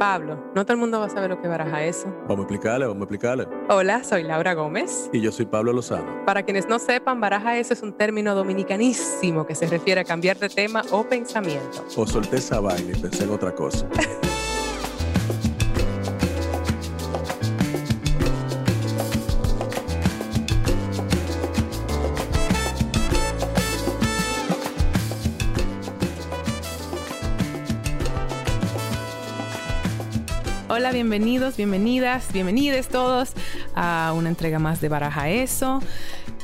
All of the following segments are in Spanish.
Pablo, no todo el mundo va a saber lo que baraja eso. Vamos a explicarle, vamos a explicarle. Hola, soy Laura Gómez. Y yo soy Pablo Lozano. Para quienes no sepan, baraja eso es un término dominicanísimo que se refiere a cambiar de tema o pensamiento. O solté esa vaina y pensé en otra cosa. bienvenidos, bienvenidas, bienvenidos todos a una entrega más de Baraja Eso.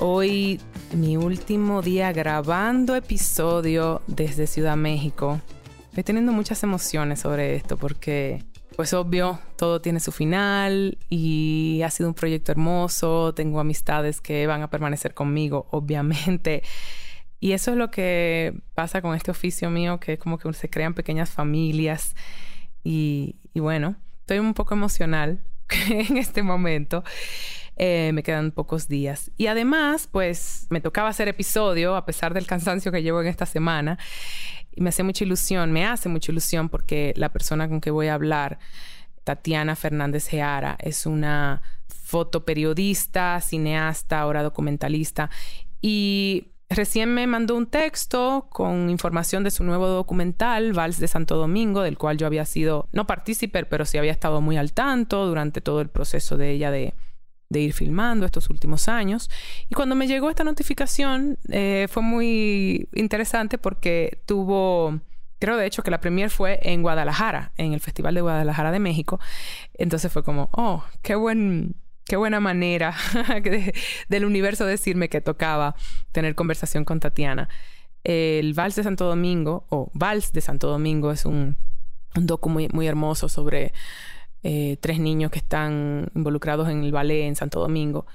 Hoy mi último día grabando episodio desde Ciudad México. Estoy teniendo muchas emociones sobre esto porque, pues obvio, todo tiene su final y ha sido un proyecto hermoso. Tengo amistades que van a permanecer conmigo, obviamente. Y eso es lo que pasa con este oficio mío, que es como que se crean pequeñas familias. Y bueno, Estoy un poco emocional en este momento. Eh, me quedan pocos días. Y además, pues me tocaba hacer episodio a pesar del cansancio que llevo en esta semana. Y me hace mucha ilusión, me hace mucha ilusión porque la persona con que voy a hablar, Tatiana Fernández Geara, es una fotoperiodista, cineasta, ahora documentalista. Y Recién me mandó un texto con información de su nuevo documental, Vals de Santo Domingo, del cual yo había sido, no partícipe, pero sí había estado muy al tanto durante todo el proceso de ella de, ir filmando estos últimos años. Y cuando me llegó esta notificación eh, fue muy interesante porque tuvo, creo de hecho que la premier fue en Guadalajara, en el Festival de Guadalajara de México. Entonces fue como, oh, qué buen Qué buena manera del universo decirme que tocaba tener conversación con Tatiana. El Vals de Santo Domingo, o Vals de Santo Domingo, es un, un docu muy, hermoso sobre eh, tres niños que están involucrados en el ballet en Santo Domingo.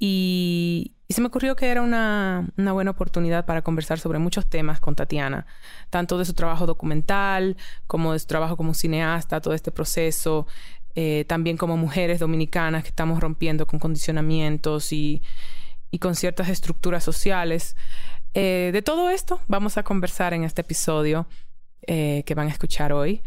Y, se me ocurrió que era una, buena oportunidad para conversar sobre muchos temas con Tatiana, tanto de su trabajo documental como de su trabajo como cineasta, todo este proceso, eh, también como mujeres dominicanas que estamos rompiendo con condicionamientos y, con ciertas estructuras sociales. Eh, de todo esto vamos a conversar en este episodio eh, que van a escuchar hoy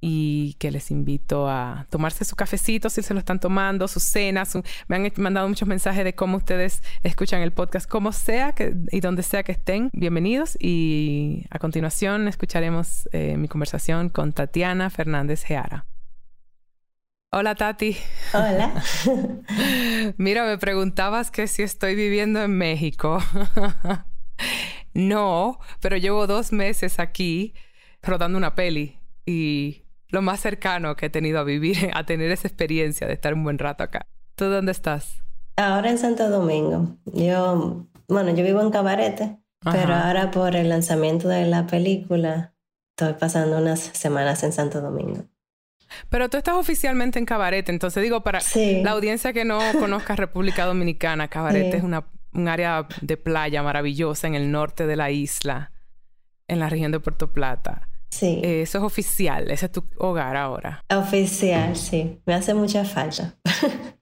y que les invito a tomarse su cafecito si se lo están tomando, sus cenas. Me han mandado muchos mensajes de cómo ustedes escuchan el podcast, como sea que, y donde sea que estén. Bienvenidos y a continuación escucharemos mi conversación con Tatiana Fernández Geara. Hola Tati. Hola. Mira, me preguntabas que si estoy viviendo en México. no, pero llevo dos meses aquí rodando una peli y lo más cercano que he tenido a vivir, a tener esa experiencia de estar un buen rato acá. ¿Tú dónde estás? Ahora en Santo Domingo. Yo, bueno, yo vivo en Cabarete, pero ahora por el lanzamiento de la película estoy pasando unas semanas en Santo Domingo. Pero tú estás oficialmente en Cabarete, entonces digo, para la audiencia que no conozca República Dominicana, Cabarete es una, un área de playa maravillosa en el norte de la isla, en la región de Puerto Plata. Sí. Eh, eso es oficial, ese es tu hogar ahora. Oficial, sí. Me hace mucha falta.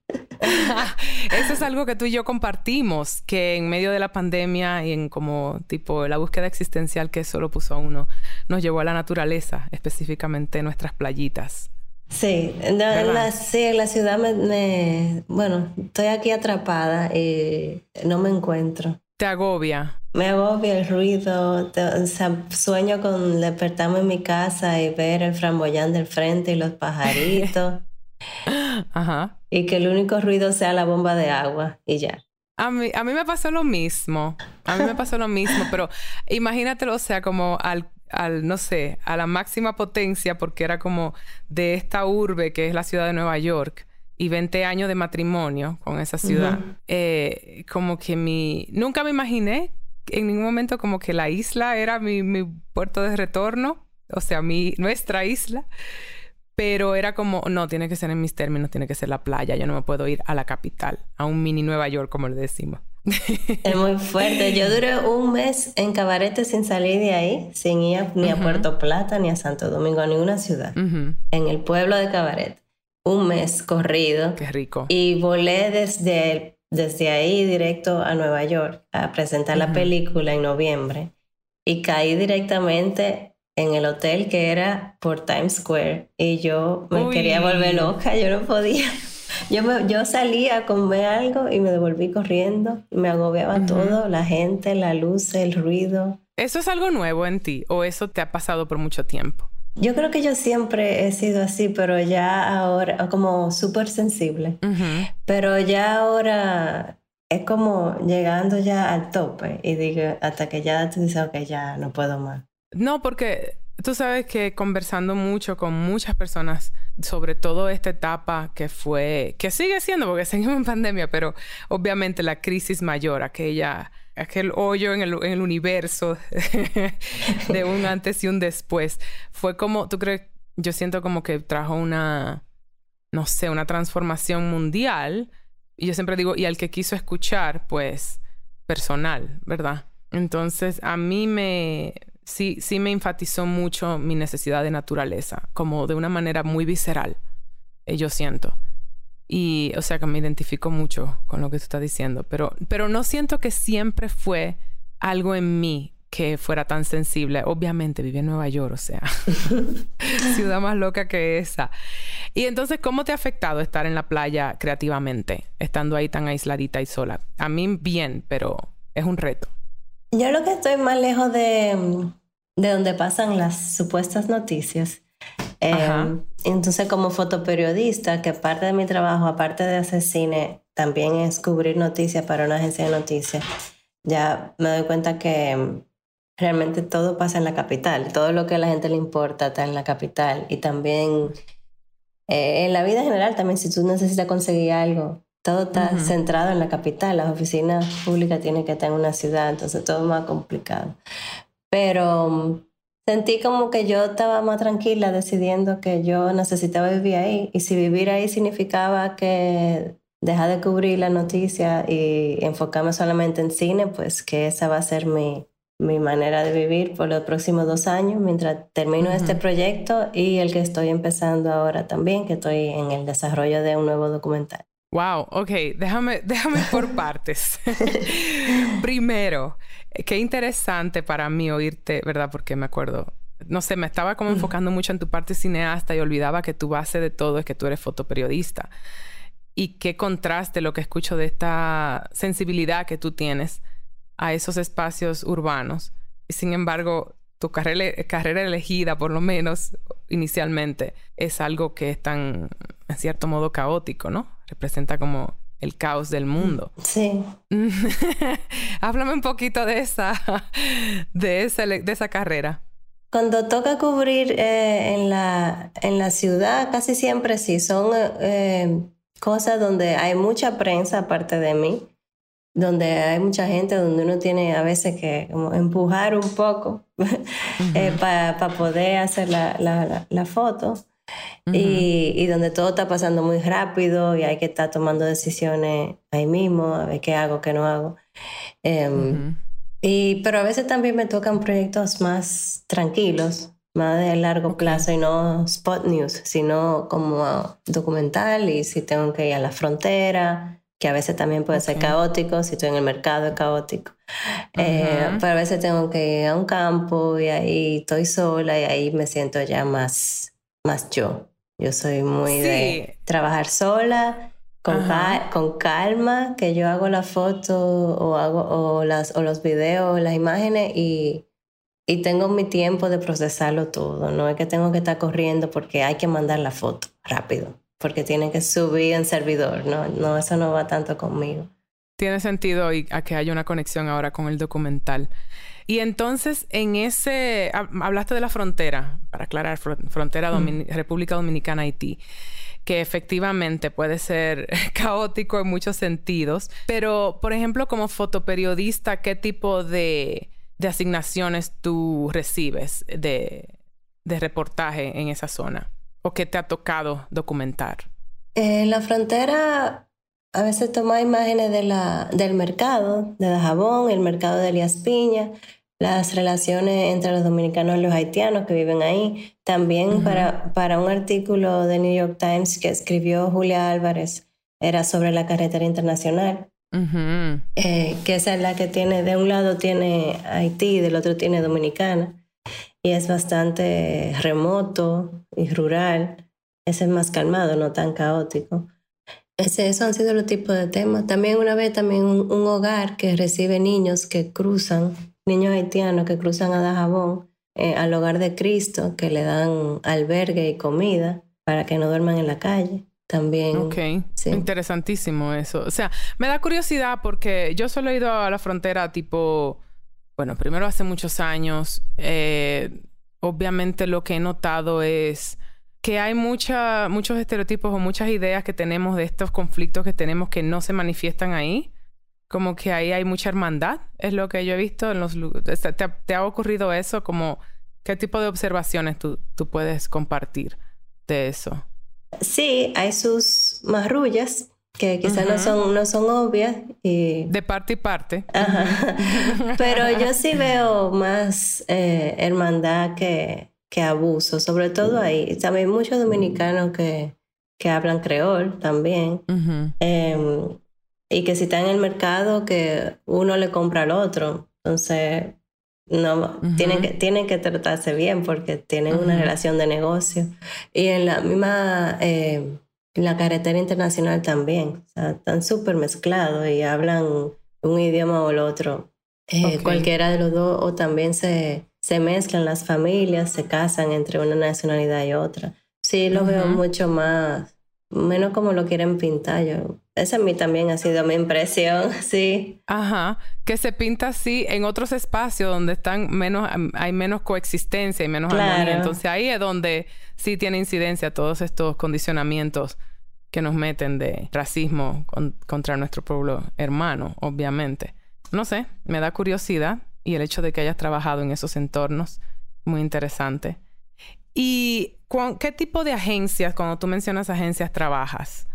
Eso es algo que tú y yo compartimos, que en medio de la pandemia y en como tipo la búsqueda existencial que solo puso a uno, nos llevó a la naturaleza, específicamente nuestras playitas. Sí, en la, sí, en la ciudad me, Bueno, estoy aquí atrapada y no me encuentro. ¿Te agobia? Me agobia el ruido. sueño con despertarme en mi casa y ver el framboyán del frente y los pajaritos. Ajá. Y que el único ruido sea la bomba de agua y ya. A mí, a mí me pasó lo mismo. A mí me pasó lo mismo, pero imagínatelo, o sea, como al al, no sé, a la máxima potencia porque era como de esta urbe que es la ciudad de Nueva York y 20 años de matrimonio con esa ciudad. Eh, como que mi... Nunca me imaginé en ningún momento como que la isla era mi, mi puerto de retorno, o sea, mi, nuestra isla. Pero era como, no, tiene que ser en mis términos, tiene que ser la playa, yo no me puedo ir a la capital, a un mini Nueva York, como le decimos. Es muy fuerte. Yo duré un mes en Cabarete sin salir de ahí, sin ir ni a Puerto Plata, ni a Santo Domingo, a ninguna ciudad. En el pueblo de Cabarete. Un mes corrido. Qué rico. Y volé desde, desde ahí directo a Nueva York a presentar la película en noviembre. Y caí directamente en el hotel que era por Times Square y yo me quería volver loca, yo no podía. Yo, yo salía a comer algo y me devolví corriendo me agobiaba todo, la gente, la luz, el ruido. ¿Eso es algo nuevo en ti o eso te ha pasado por mucho tiempo? Yo creo que yo siempre he sido así, pero ya ahora, como súper sensible. Pero ya ahora es como llegando ya al tope y digo, hasta que ya tú dices, ok, ya no puedo más. No, porque tú sabes que conversando mucho con muchas personas sobre todo esta etapa que fue, que sigue siendo, porque seguimos en pandemia, pero obviamente la crisis mayor, aquella, aquel hoyo en el, en el universo de un antes y un después, fue como, tú crees, yo siento como que trajo una, no sé, una transformación mundial y yo siempre digo, y al que quiso escuchar, pues, personal, ¿verdad? Entonces, a mí me, sí, sí me enfatizó mucho mi necesidad de naturaleza, como de una manera muy visceral, eh, yo siento. Y, o sea, que me identifico mucho con lo que tú estás diciendo, pero, pero no siento que siempre fue algo en mí que fuera tan sensible. Obviamente viví en Nueva York, o sea, ciudad más loca que esa. Y entonces, ¿cómo te ha afectado estar en la playa creativamente, estando ahí tan aisladita y sola? A mí bien, pero es un reto. Yo lo que estoy más lejos de, de donde pasan las supuestas noticias. Em, entonces, como fotoperiodista, que parte de mi trabajo, aparte de hacer cine, también es cubrir noticias para una agencia de noticias, ya me doy cuenta que realmente todo pasa en la capital, todo lo que a la gente le importa está en la capital y también eh, en la vida general también si tú necesitas conseguir algo, todo está centrado en la capital, las oficinas públicas tienen que estar en una ciudad, entonces todo es más complicado. Pero mm, sentí como que yo estaba más tranquila decidiendo que yo necesitaba vivir ahí y si vivir ahí significaba que dejar de cubrir la noticia y enfocarme solamente en cine, pues que esa va a ser mi, mi manera de vivir por los próximos dos años mientras termino este proyecto y el que estoy empezando ahora también, que estoy en el desarrollo de un nuevo documental. Wow, ok, déjame, déjame por partes. Primero, qué interesante para mí oírte, ¿verdad? Porque me acuerdo, no sé, me estaba como enfocando mucho en tu parte cineasta y olvidaba que tu base de todo es que tú eres fotoperiodista. Y qué contraste lo que escucho de esta sensibilidad que tú tienes a esos espacios urbanos. Y sin embargo, tu carrera, carrera elegida, por lo menos inicialmente, es algo que es tan, en cierto modo, caótico, ¿no? Representa como el caos del mundo. Sí. Háblame un poquito de esa, de esa, de esa carrera. Cuando toca cubrir eh, en, la, en la ciudad, casi siempre sí, son eh, cosas donde hay mucha prensa aparte de mí donde hay mucha gente, donde uno tiene a veces que empujar un poco eh, para poder hacer la, la, la, foto. Y, y, donde todo está pasando muy rápido y hay que estar tomando decisiones ahí mismo, a ver qué hago, qué no hago. Em, y, pero a veces también me tocan proyectos más tranquilos, más de largo plazo y no spot news, sino como documental y si tengo que ir a la frontera que a veces también puede ser caótico, si estoy en el mercado es caótico. Eh, pero a veces tengo que ir a un campo y ahí estoy sola y ahí me siento ya más, más yo. Yo soy muy de trabajar sola, con, con calma, que yo hago la foto o, hago, o, las, o los videos, las imágenes y, y tengo mi tiempo de procesarlo todo. No es que tengo que estar corriendo porque hay que mandar la foto rápido porque tienen que subir en servidor, ¿no? No, eso no va tanto conmigo. Tiene sentido y a que haya una conexión ahora con el documental. Y entonces, en ese, hablaste de la frontera, para aclarar, frontera República Dominicana, Haití, que efectivamente puede ser caótico en muchos sentidos, pero, por ejemplo, como fotoperiodista, ¿qué tipo de, de asignaciones tú recibes de, de reportaje en esa zona? o qué te ha tocado documentar? En la frontera a veces toma imágenes de la, del mercado, de jabón, el mercado de Elías Piña, las relaciones entre los dominicanos y los haitianos que viven ahí. También para, para un artículo de New York Times que escribió Julia Álvarez, era sobre la carretera internacional. Eh, que esa es la que tiene, de un lado tiene Haití, del otro tiene Dominicana. y es bastante remoto y rural. Ese es más calmado, no tan caótico. Ese, esos han sido los tipos de temas. También una vez también un, hogar que recibe niños que cruzan, niños haitianos que cruzan a Dajabón eh, al hogar de Cristo, que le dan albergue y comida para que no duerman en la calle. También. Ok. Interesantísimo eso. O sea, me da curiosidad porque yo solo he ido a la frontera tipo, bueno, primero hace muchos años. Eh, obviamente lo que he notado es que hay mucha, muchos estereotipos o muchas ideas que tenemos de estos conflictos que tenemos que no se manifiestan ahí. Como que ahí hay mucha hermandad, es lo que yo he visto en los ¿Te, te ha ocurrido eso? Como, ¿qué tipo de observaciones tú, tú puedes compartir de eso? Sí, hay sus marrullas que quizás no, son, no son obvias. Y... De parte y parte. Pero yo sí veo más eh, hermandad que, que, abuso, sobre todo ahí. También muchos dominicanos que, que hablan creol también. Em, y que si está en el mercado, que uno le compra al otro. Entonces, no, tienen, que, tienen que tratarse bien porque tienen una relación de negocio. Y en la misma, eh, la carretera internacional también. O sea, están súper mezclados y hablan un idioma o el otro. Eh, cualquiera de los dos, o también se, se mezclan las familias, se casan entre una nacionalidad y otra. Sí, lo veo mucho más, menos como lo quieren pintar. Yo esa a mí también ha sido mi impresión, sí. Ajá, que se pinta así en otros espacios donde están menos, hay menos coexistencia y menos armonía. Entonces ahí es donde sí tiene incidencia todos estos condicionamientos que nos meten de racismo contra nuestro pueblo hermano, obviamente. No sé, me da curiosidad y el hecho de que hayas trabajado en esos entornos, muy interesante. ¿Y qué tipo de agencias, cuando tú mencionas agencias, trabajas?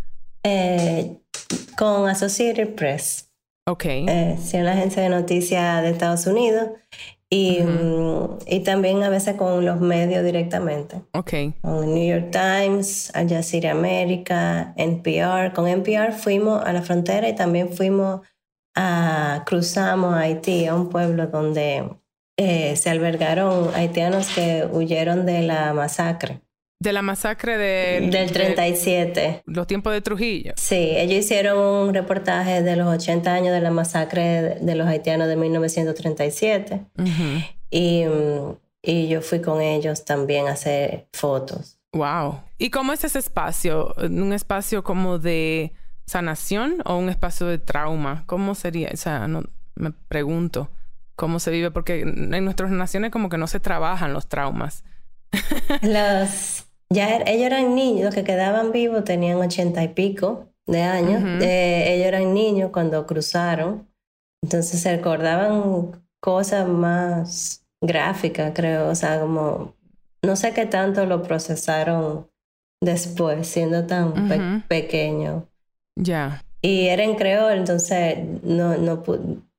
Eh, con Associated Press. Ok. Eh, sí, la agencia de noticias de Estados Unidos. Y, mm, y, también a veces con los medios directamente. Ok. Con New York Times, Al Jazeera América, NPR. Con NPR fuimos a la frontera y también fuimos a, cruzamos a Haití, a un pueblo donde eh, se albergaron haitianos que huyeron de la masacre. De la masacre del... Del 37. los tiempos de Trujillo. Sí, ellos hicieron un reportaje de los 80 años de la masacre de los haitianos de 1937. y, y yo fui con ellos también a hacer fotos. Wow. ¿Y cómo es ese espacio? ¿Un espacio como de sanación o un espacio de trauma? ¿Cómo sería? O sea, no, me pregunto cómo se vive, porque en nuestras naciones como que no se trabajan los traumas. los ya er, ellos eran niños, los que quedaban vivos tenían ochenta y pico de años. Eh, ellos eran niños cuando cruzaron. Entonces se recordaban cosas más gráficas, creo. O sea, como no sé qué tanto lo procesaron después, siendo tan pequeño. Ya. Y era en creol, entonces no, no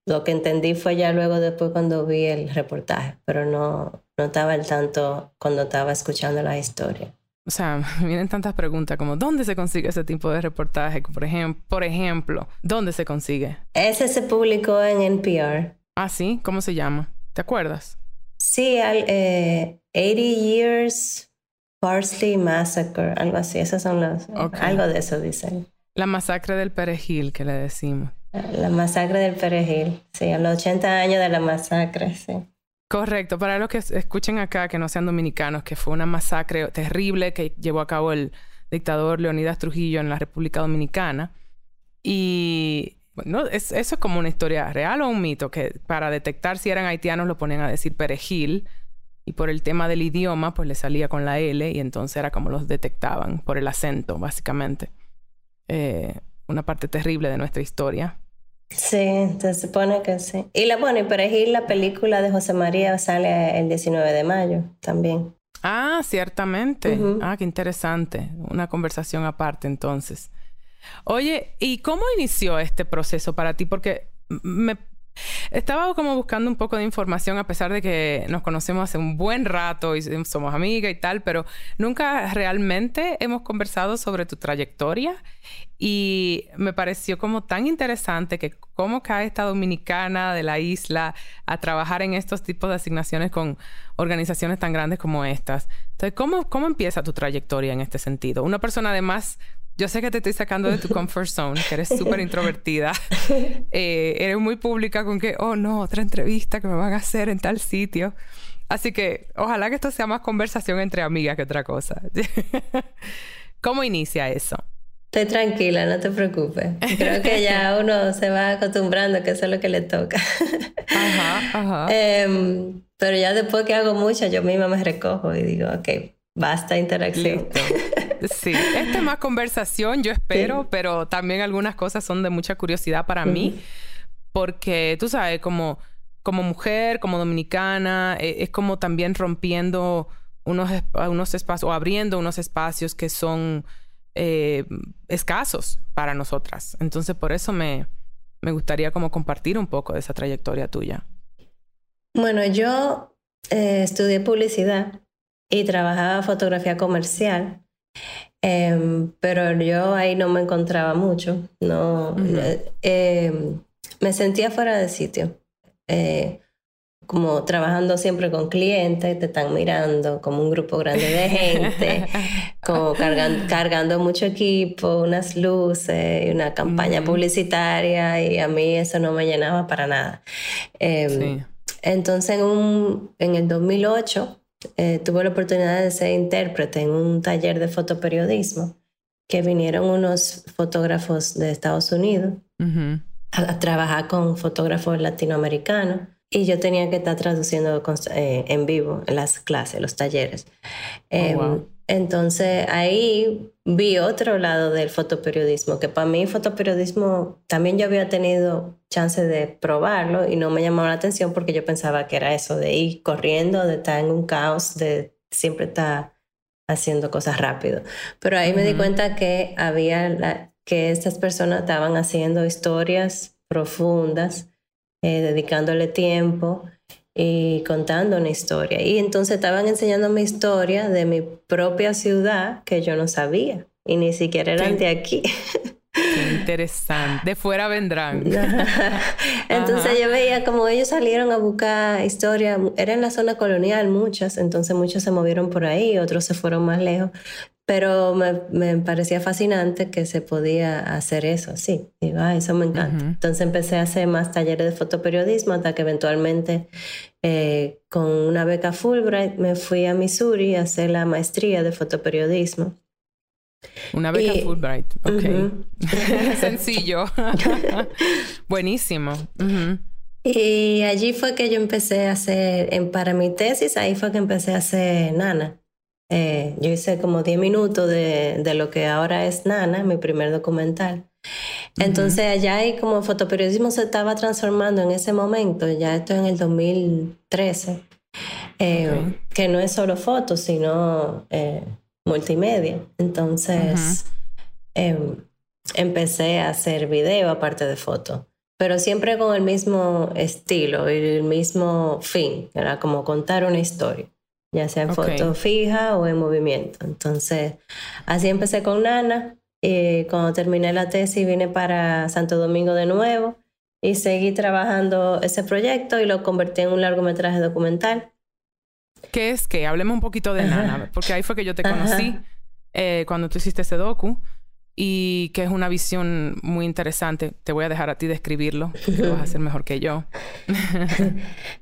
lo que entendí fue ya luego después cuando vi el reportaje, pero no, no estaba al tanto cuando estaba escuchando la historia. O sea, vienen tantas preguntas como ¿dónde se consigue ese tipo de reportaje? Por, ejemplo, por ejemplo, ¿dónde se consigue? Ese se publicó en NPR. Ah, sí, ¿cómo se llama? ¿Te acuerdas? Sí, eh, 80 Years Parsley Massacre, algo así. Esas son las. Algo de eso dicen. La masacre del perejil que le decimos. La masacre del perejil, sí, a los 80 años de la masacre, sí. Correcto, para los que escuchen acá que no sean dominicanos, que fue una masacre terrible que llevó a cabo el dictador Leonidas Trujillo en la República Dominicana. Y bueno, es, eso es como una historia real o un mito, que para detectar si eran haitianos lo ponían a decir perejil y por el tema del idioma pues le salía con la L y entonces era como los detectaban por el acento básicamente. Eh, una parte terrible de nuestra historia. Sí, se supone que sí. Y la, bueno, y Perejil, la película de José María sale el 19 de mayo también. Ah, ciertamente. Ah, qué interesante. Una conversación aparte entonces. Oye, ¿y cómo inició este proceso para ti? Porque me Estaba como buscando un poco de información a pesar de que nos conocemos hace un buen rato y somos amigas y tal, pero nunca realmente hemos conversado sobre tu trayectoria y me pareció como tan interesante que cómo cae esta dominicana de la isla a trabajar en estos tipos de asignaciones con organizaciones tan grandes como estas. Entonces, ¿cómo, cómo empieza tu trayectoria en este sentido? Una persona además yo sé que te estoy sacando de tu comfort zone, que eres súper introvertida. Eh, eres muy pública con que, oh no, otra entrevista que me van a hacer en tal sitio. Así que ojalá que esto sea más conversación entre amigas que otra cosa. ¿Cómo inicia eso? Estoy tranquila, no te preocupes. Creo que ya uno se va acostumbrando que eso es lo que le toca. Ajá, ajá. Em, pero ya después que hago mucho, yo misma me recojo y digo, ok, basta interacción. Sí, esta es más conversación, yo espero, pero también algunas cosas son de mucha curiosidad para mí, porque tú sabes, como, como mujer, como dominicana, e, es como también rompiendo unos, unos espacios o abriendo unos espacios que son eh, escasos para nosotras. Entonces, por eso me, me gustaría como compartir un poco de esa trayectoria tuya. Bueno, yo eh, estudié publicidad y trabajaba fotografía comercial Em, pero yo ahí no me encontraba mucho, no, em, me sentía fuera de sitio, eh, como trabajando siempre con clientes, te están mirando como un grupo grande de gente, como cargando, cargando mucho equipo, unas luces, y una campaña publicitaria y a mí eso no me llenaba para nada. Em, entonces en, un, en el 2008 eh, tuve la oportunidad de ser intérprete en un taller de fotoperiodismo que vinieron unos fotógrafos de Estados Unidos a, trabajar con fotógrafos latinoamericanos y yo tenía que estar traduciendo eh, en vivo las clases, los talleres. Oh, em, entonces ahí vi otro lado del fotoperiodismo, que para mí fotoperiodismo también yo había tenido chance de probarlo y no me llamaba la atención porque yo pensaba que era eso de ir corriendo, de estar en un caos, de siempre estar haciendo cosas rápido. Pero ahí me di cuenta que había que estas personas estaban haciendo historias profundas, eh, dedicándole tiempo y contando una historia. Y entonces estaban enseñando mi historia de mi propia ciudad que yo no sabía y ni siquiera eran de aquí. Qué interesante. De fuera vendrán. entonces yo veía como ellos salieron a buscar historia. Era en la zona colonial muchas, entonces muchos se movieron por ahí, otros se fueron más lejos. Pero me, parecía fascinante que se podía hacer eso, sí. Digo, ah, eso me encanta. Entonces empecé a hacer más talleres de fotoperiodismo hasta que eventualmente eh, con una beca Fulbright me fui a Missouri a hacer la maestría de fotoperiodismo. Una beca Fulbright, ok. Sencillo. Buenísimo. Y allí fue que yo empecé a hacer, en, para mi tesis, ahí fue que empecé a hacer Nana. Eh, yo hice como 10 minutos de, de, lo que ahora es Nana, mi primer documental. Entonces allá hay como fotoperiodismo se estaba transformando en ese momento, ya esto en el 2013, eh, que no es solo fotos, sino eh, multimedia. Entonces em, empecé a hacer video aparte de foto, pero siempre con el mismo estilo y el mismo fin, era como contar una historia ya sea en foto fija o en movimiento. Entonces, así empecé con Nana. Y cuando terminé la tesis vine para Santo Domingo de nuevo y seguí trabajando ese proyecto y lo convertí en un largometraje documental. ¿Qué es que? Hablemos un poquito de Nana, porque ahí fue que yo te conocí eh, cuando tú hiciste ese docu y que es una visión muy interesante. Te voy a dejar a ti describirlo, lo vas a hacer mejor que yo.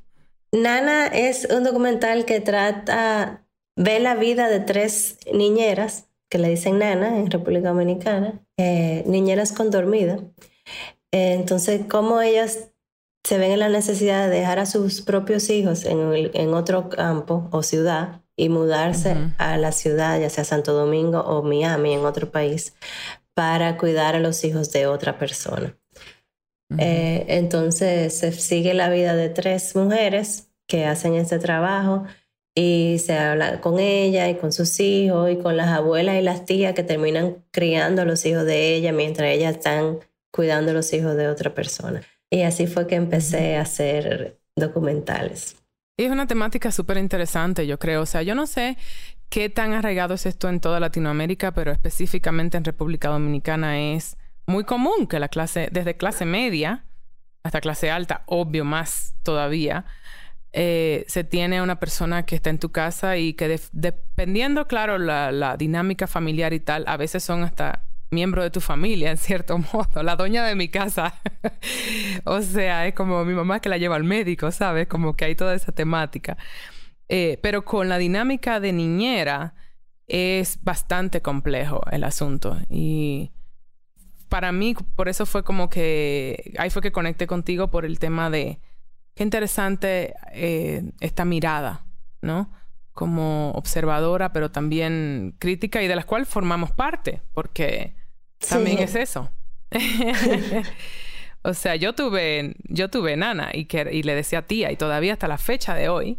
Nana es un documental que trata, ve la vida de tres niñeras, que le dicen Nana en República Dominicana, eh, niñeras con dormida. Eh, entonces, cómo ellas se ven en la necesidad de dejar a sus propios hijos en, otro campo o ciudad y mudarse a la ciudad, ya sea Santo Domingo o Miami, en otro país, para cuidar a los hijos de otra persona. Eh, entonces se sigue la vida de tres mujeres que hacen este trabajo y se habla con ella y con sus hijos y con las abuelas y las tías que terminan criando a los hijos de ella mientras ellas están cuidando a los hijos de otra persona. Y así fue que empecé a hacer documentales. Y es una temática súper interesante, yo creo. O sea, yo no sé qué tan arraigado es esto en toda Latinoamérica, pero específicamente en República Dominicana es muy común que la clase, desde clase media hasta clase alta, obvio más todavía, eh, se tiene una persona que está en tu casa y que dependiendo, claro, la, dinámica familiar y tal, a veces son hasta miembro de tu familia, en cierto modo, la doña de mi casa. o sea, es como mi mamá que la lleva al médico, ¿sabes? Como que hay toda esa temática. Eh, pero con la dinámica de niñera es bastante complejo el asunto. Y para mí, por eso fue como que, ahí fue que conecté contigo por el tema de, qué interesante eh, esta mirada, ¿no? Como observadora, pero también crítica y de la cual formamos parte, porque también es eso. o sea, yo tuve, yo tuve nana y, que, y le decía tía y todavía hasta la fecha de hoy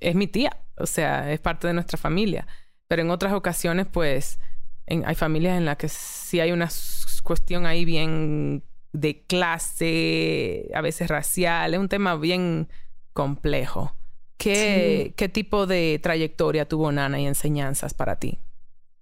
es mi tía. O sea, es parte de nuestra familia. Pero en otras ocasiones, pues, hay familias en las que sí hay una cuestión ahí bien de clase, a veces racial. Es un tema bien complejo. ¿Qué, ¿Qué tipo de trayectoria tuvo Nana y enseñanzas para ti?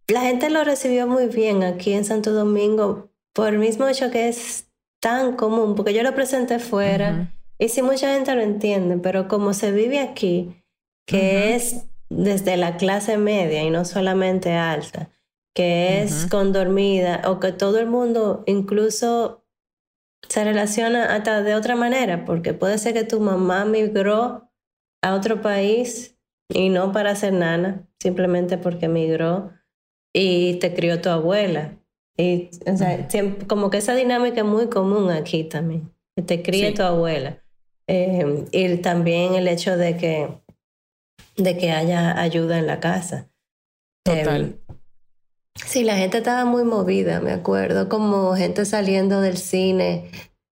La gente lo recibió muy bien aquí en Santo Domingo por el mismo hecho que es tan común, porque yo lo presenté fuera y sí mucha gente lo entiende, pero como se vive aquí, que es desde la clase media y no solamente alta, que es con dormida o que todo el mundo incluso se relaciona hasta de otra manera, porque puede ser que tu mamá migró a otro país y no para ser nana, simplemente porque migró y te crió tu abuela. Y, o sea, como que esa dinámica es muy común aquí también, que te críe tu abuela. Eh, y también el hecho de que, de que haya ayuda en la casa. Total. Eh, sí, la gente estaba muy movida, me acuerdo, como gente saliendo del cine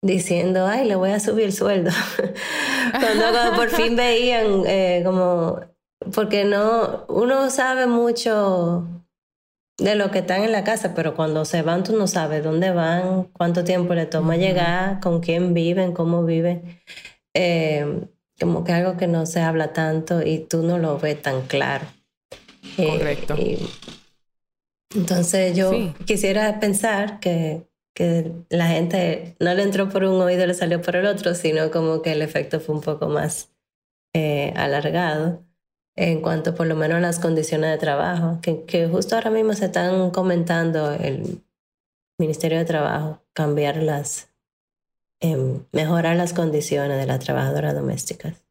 diciendo, ay, le voy a subir el sueldo. cuando, por fin veían eh, como, porque no, uno sabe mucho de lo que están en la casa, pero cuando se van tú no sabes dónde van, cuánto tiempo le toma llegar, con quién viven, cómo viven. Eh, como que algo que no se habla tanto y tú no lo ves tan claro. Eh, Correcto. Entonces yo quisiera pensar que, que la gente no le entró por un oído y le salió por el otro, sino como que el efecto fue un poco más eh, alargado en cuanto por lo menos a las condiciones de trabajo, que, que justo ahora mismo se están comentando el Ministerio de Trabajo, cambiarlas, eh, mejorar las condiciones de las trabajadoras domésticas.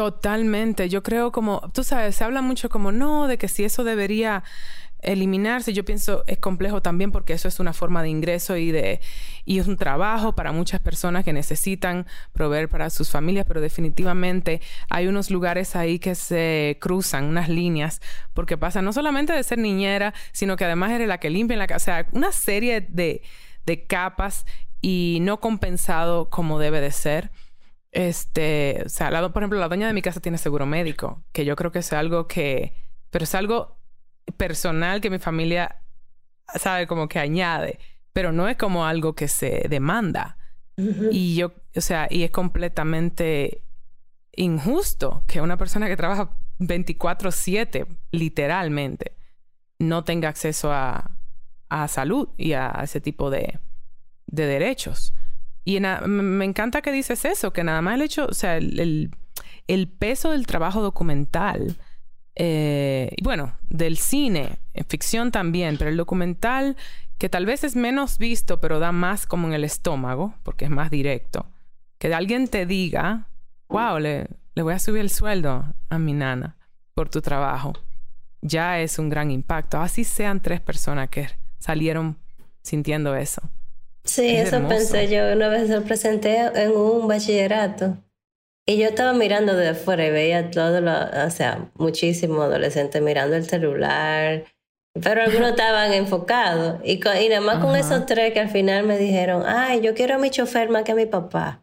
Totalmente, yo creo como, tú sabes, se habla mucho como no, de que si eso debería eliminarse, yo pienso es complejo también porque eso es una forma de ingreso y de y es un trabajo para muchas personas que necesitan proveer para sus familias, pero definitivamente hay unos lugares ahí que se cruzan, unas líneas, porque pasa no solamente de ser niñera, sino que además eres la que limpia en la casa, o sea, una serie de, de capas y no compensado como debe de ser. Este, o sea, por ejemplo, la doña de mi casa tiene seguro médico, que yo creo que es algo que, pero es algo personal que mi familia sabe como que añade, pero no es como algo que se demanda. Y yo, o sea, y es completamente injusto que una persona que trabaja 24/7, literalmente, no tenga acceso a, a salud y a ese tipo de, de derechos. Y me encanta que dices eso, que nada más el hecho, o sea, el, peso del trabajo documental eh, bueno, del cine, en ficción también, pero el documental, que tal vez es menos visto, pero da más como en el estómago, porque es más directo, que alguien te diga, wow, le, le voy a subir el sueldo a mi nana por tu trabajo, ya es un gran impacto. Así sean tres personas que salieron sintiendo eso. Sí, eso pensé yo. Una vez lo presenté en un bachillerato y yo estaba mirando de afuera y veía todo lo, o sea, muchísimos adolescentes mirando el celular, pero algunos estaban enfocados. Y, y nada más con esos tres que al final me dijeron, ay, yo quiero a mi chofer más que a mi papá.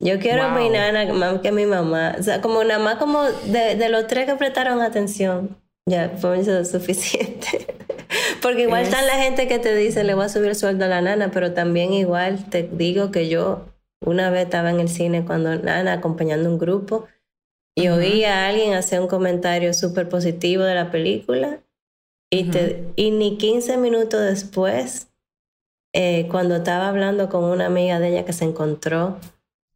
Yo quiero a mi nana más que a mi mamá. O sea, como nada más como de, de los tres que prestaron atención, ya fue eso suficiente. Porque igual están la gente que te dice, le voy a subir el sueldo a la nana, pero también igual te digo que yo Una vez estaba en el cine cuando Nana acompañando un grupo y oí a alguien hacer un comentario súper positivo de la película y, y ni 15 minutos después, eh, cuando estaba hablando con una amiga de ella que se encontró,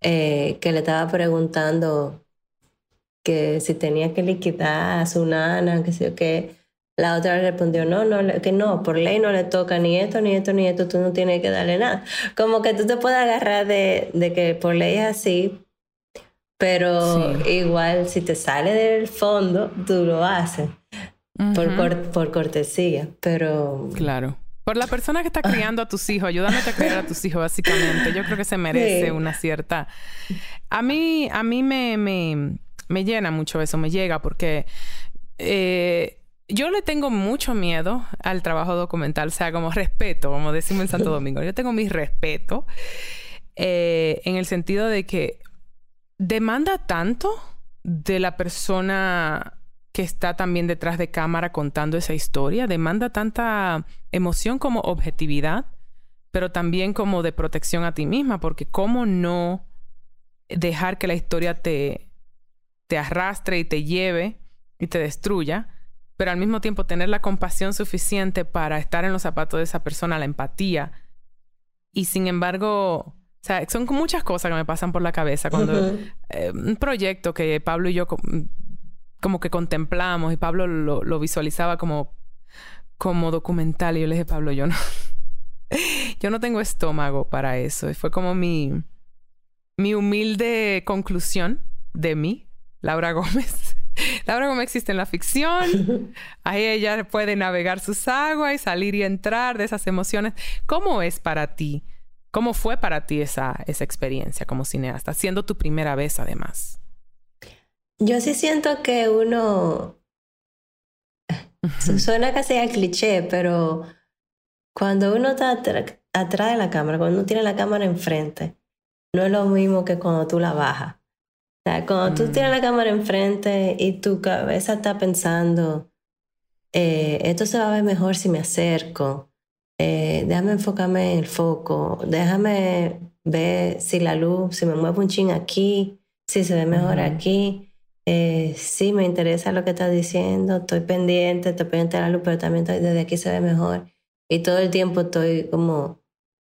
eh, que le estaba preguntando que si tenía que liquidar a su nana, que sé qué, la otra le respondió, no, no, que no, por ley no le toca ni esto, ni esto, ni esto, tú no tienes que darle nada. Como que tú te puedes agarrar de, de que por ley es así, pero igual si te sale del fondo, tú lo haces por, por cortesía, pero... Claro. Por la persona que está criando a tus hijos, ayudándote a criar a tus hijos, básicamente. Yo creo que se merece una cierta... A mí, a mí me, me, me, llena mucho eso, me llega, porque... Eh, yo le tengo mucho miedo al trabajo documental, o sea, como respeto, como decimos en Santo Domingo. Yo tengo mi respeto eh, en el sentido de que demanda tanto de la persona que está también detrás de cámara contando esa historia, demanda tanta emoción como objetividad, pero también como de protección a ti misma, porque cómo no dejar que la historia te, te arrastre y te lleve y te destruya pero al mismo tiempo tener la compasión suficiente para estar en los zapatos de esa persona, la empatía. Y sin embargo, o sea, son muchas cosas que me pasan por la cabeza cuando eh, un proyecto que Pablo y yo como que contemplamos y Pablo lo, visualizaba como, como documental y yo le dije, Pablo, yo no, yo no tengo estómago para eso. Y fue como mi, mi humilde conclusión de mí, Laura Gómez. Laura Gómez existe en la ficción. Ahí ella puede navegar sus aguas y salir y entrar de esas emociones. ¿Cómo es para ti? ¿Cómo fue para ti esa, esa experiencia como cineasta? Siendo tu primera vez además. Yo sí siento que uno... Suena casi a cliché, pero cuando uno está atrás de la cámara, cuando uno tiene la cámara enfrente, no es lo mismo que cuando tú la bajas cuando tú tienes la mm. cámara enfrente y tu cabeza está pensando, eh, esto se va a ver mejor si me acerco, eh, déjame enfocarme en el foco, déjame ver si la luz, si me muevo un chin aquí, si se ve mejor aquí. Eh, sí, me interesa lo que estás diciendo, estoy pendiente, estoy pendiente de la luz, pero también desde aquí se ve mejor. Y todo el tiempo estoy como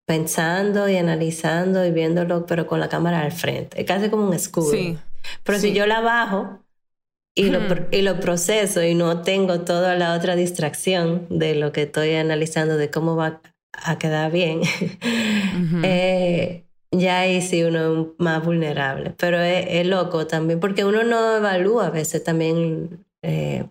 pensando y analizando y viéndolo, pero con la cámara al frente. Es casi como un escudo. Sí. Pero si yo la bajo y, lo, y lo proceso y no tengo toda la otra distracción de lo que estoy analizando, de cómo va a quedar bien, eh, ya ahí sí uno es más vulnerable. Pero es, loco también, porque uno no evalúa a veces también eh,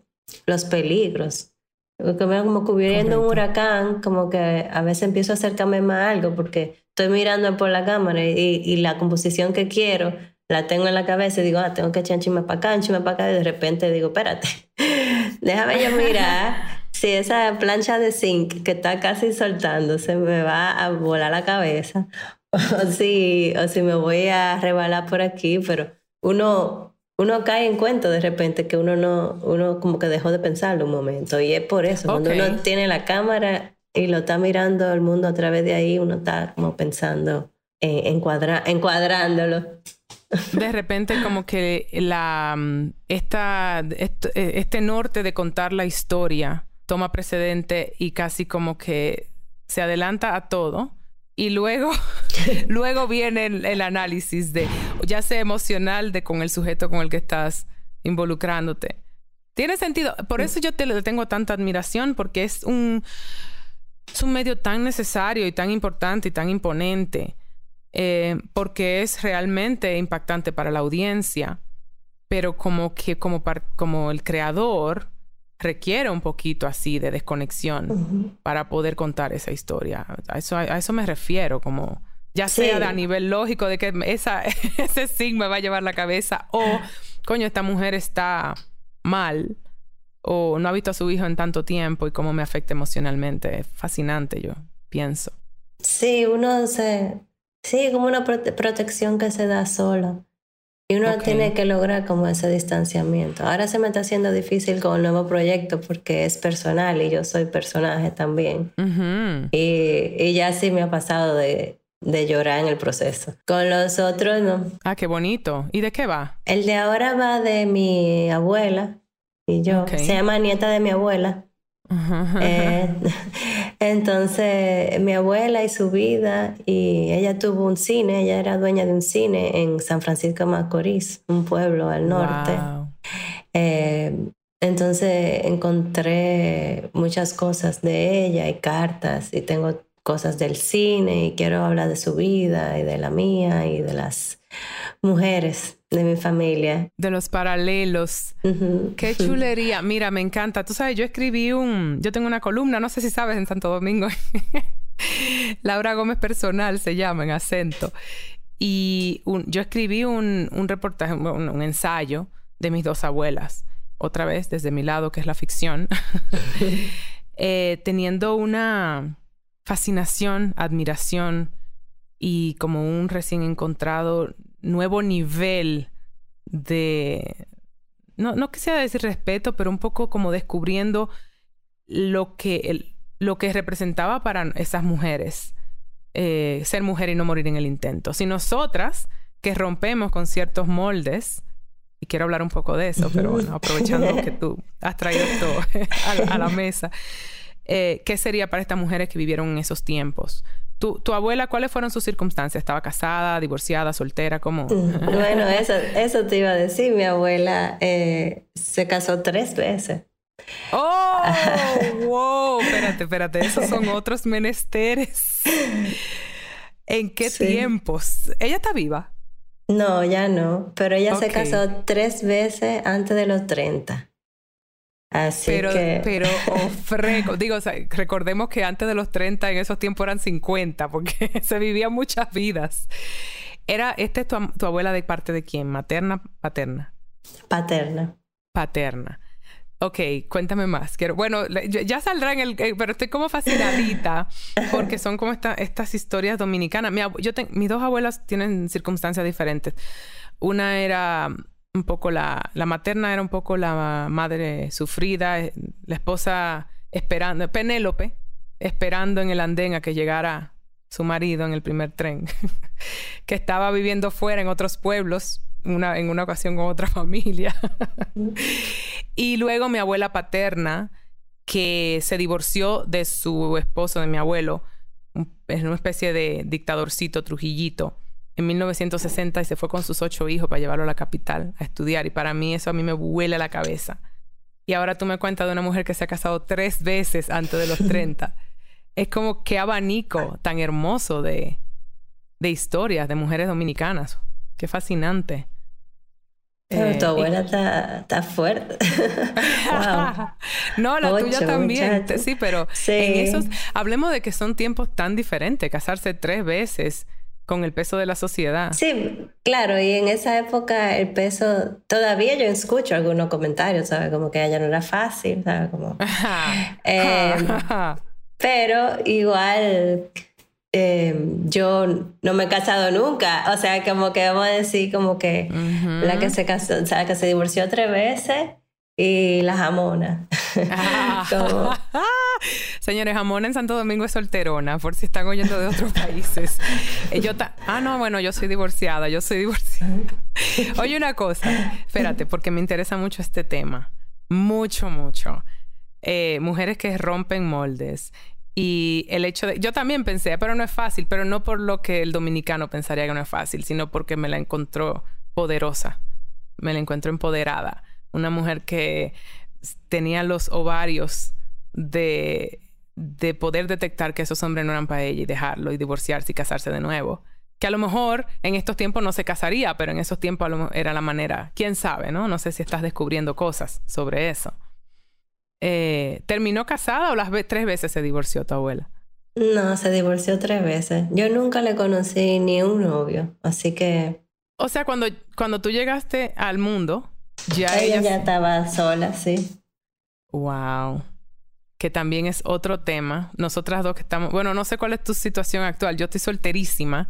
los peligros. Como cubriendo un huracán, como que a veces empiezo a acercarme más a algo porque estoy mirando por la cámara y, y la composición que quiero la tengo en la cabeza y digo, ah, tengo que echar un para acá, un para acá, y de repente digo, espérate, déjame yo mirar si esa plancha de zinc que está casi soltando se me va a volar la cabeza, o si, o si me voy a rebalar por aquí, pero uno, uno cae en cuenta de repente que uno no, uno como que dejó de pensarlo un momento, y es por eso, cuando uno tiene la cámara y lo está mirando el mundo a través de ahí, uno está como pensando, en encuadrándolo. De repente como que la mm, esta, e, este norte de contar la historia toma precedente y casi como que se adelanta a todo y luego luego viene el, análisis de ya sea emocional de con el sujeto con el que estás involucrándote. Tiene sentido. Por eso yo te tengo tanta admiración porque es un es un medio tan necesario y tan importante y tan imponente eh, porque es realmente impactante para la audiencia, pero como que como, como el creador requiere un poquito así de desconexión para poder contar esa historia. A eso, a eso me refiero, como ya sea a nivel lógico de que esa, ese signo me va a llevar la cabeza o, coño, esta mujer está mal o no ha visto a su hijo en tanto tiempo y cómo me afecta emocionalmente. Es fascinante, yo pienso. Sí, uno se, Sí, como una protección que se da solo. Y uno tiene que lograr como ese distanciamiento. Ahora se me está haciendo difícil con el nuevo proyecto porque es personal y yo soy personaje también. y, y, ya sí me ha pasado de de llorar en el proceso. Con los otros no. Ah, qué bonito. ¿Y de qué va? El de ahora va de mi abuela y yo. Se llama Nieta de mi abuela. Eh, entonces, mi abuela y su vida, y ella tuvo un cine, ella era dueña de un cine en San Francisco de Macorís, un pueblo al norte. Eh, entonces encontré muchas cosas de ella y cartas y tengo cosas del cine y quiero hablar de su vida y de la mía y de las mujeres de mi familia. De los paralelos. Qué chulería. Mira, me encanta. Tú sabes, yo escribí un, yo tengo una columna, no sé si sabes, en Santo Domingo. Laura Gómez Personal se llama, en acento. Y yo escribí un, reportaje, un, ensayo de mis dos abuelas, otra vez desde mi lado, que es la ficción, eh, teniendo una fascinación, admiración y como un recién encontrado nuevo nivel de, no, no quisiera decir respeto, pero un poco como descubriendo lo que, lo que representaba para esas mujeres eh, ser mujer y no morir en el intento. Si nosotras, que rompemos con ciertos moldes, y quiero hablar un poco de eso, pero bueno, aprovechando que tú has traído esto a la mesa. Eh, qué sería para estas mujeres que vivieron en esos tiempos. ¿Tu, tu abuela, cuáles fueron sus circunstancias? ¿Estaba casada, divorciada, soltera? ¿Cómo? Mm, bueno, eso, eso te iba a decir. Mi abuela eh, se casó tres veces. ¡Oh! ¡Wow! Espérate, espérate. Esos son otros menesteres. ¿En qué tiempos? ¿Ella está viva? No, ya no. Pero ella se casó tres veces antes de los 30. Así pero, que... Pero, digo, recordemos que antes de los 30 en esos tiempos eran 50, porque se vivían muchas vidas. Era, ¿esta es tu, abuela de parte de quién? ¿Materna, paterna? Paterna. Paterna. Ok, cuéntame más. Quiero, bueno, ya saldrá en el, eh, pero estoy como fascinadita porque son como estas historias dominicanas. Mi, yo mis dos abuelas tienen circunstancias diferentes. Una era un poco la, la materna era un poco la madre sufrida, eh, la esposa esperando, Penélope, esperando en el andén a que llegara su marido en el primer tren, que estaba viviendo fuera en otros pueblos, una, en una ocasión con otra familia. y luego mi abuela paterna, que se divorció de su esposo, de mi abuelo, es una especie de dictadorcito, trujillito en 1960 y se fue con sus ocho hijos para llevarlo a la capital a estudiar. Y para mí eso a mí me huele la cabeza. Y ahora tú me cuentas de una mujer que se ha casado tres veces antes de los 30. es como qué abanico tan hermoso de, de historias de mujeres dominicanas. Qué fascinante. Pero tu eh, abuela está, fuerte. no, la tuya también. Sí, pero en esos, hablemos de que son tiempos tan diferentes. Casarse tres veces con el peso de la sociedad. Sí, claro, y en esa época el peso, todavía yo escucho algunos comentarios, ¿sabes? Como que ella no era fácil, ¿sabes? Como, em, pero igual em, yo no me he casado nunca, o sea, como que vamos a decir como que la que se casó, o sea, que se divorció tres veces y la jamona. Señores, jamona en Santo Domingo es solterona, por si están oyendo de otros países. Eh, yo ah, no, bueno, yo soy divorciada, yo soy divorciada. Oye, una cosa, espérate, porque me interesa mucho este tema. Mucho, mucho. Eh, mujeres que rompen moldes. Y el hecho de... Yo también pensé, pero no es fácil, pero no por lo que el dominicano pensaría que no es fácil, sino porque me la encontró poderosa. Me la encuentro empoderada una mujer que tenía los ovarios de, de poder detectar que esos hombres no eran para ella y dejarlo y divorciarse y casarse de nuevo. Que a lo mejor en estos tiempos no se casaría, pero en esos tiempos era la manera. Quién sabe, ¿no? No sé si estás descubriendo cosas sobre eso. Eh, ¿Terminó casada o las tres veces se divorció tu abuela? No, se divorció tres veces. Yo nunca le conocí ni un novio, así que... O sea, cuando, cuando tú llegaste al mundo, ya ella, ya estaba sola, sí. Wow. Que también es otro tema. Nosotras dos que estamos. Bueno, no sé cuál es tu situación actual. Yo estoy solterísima.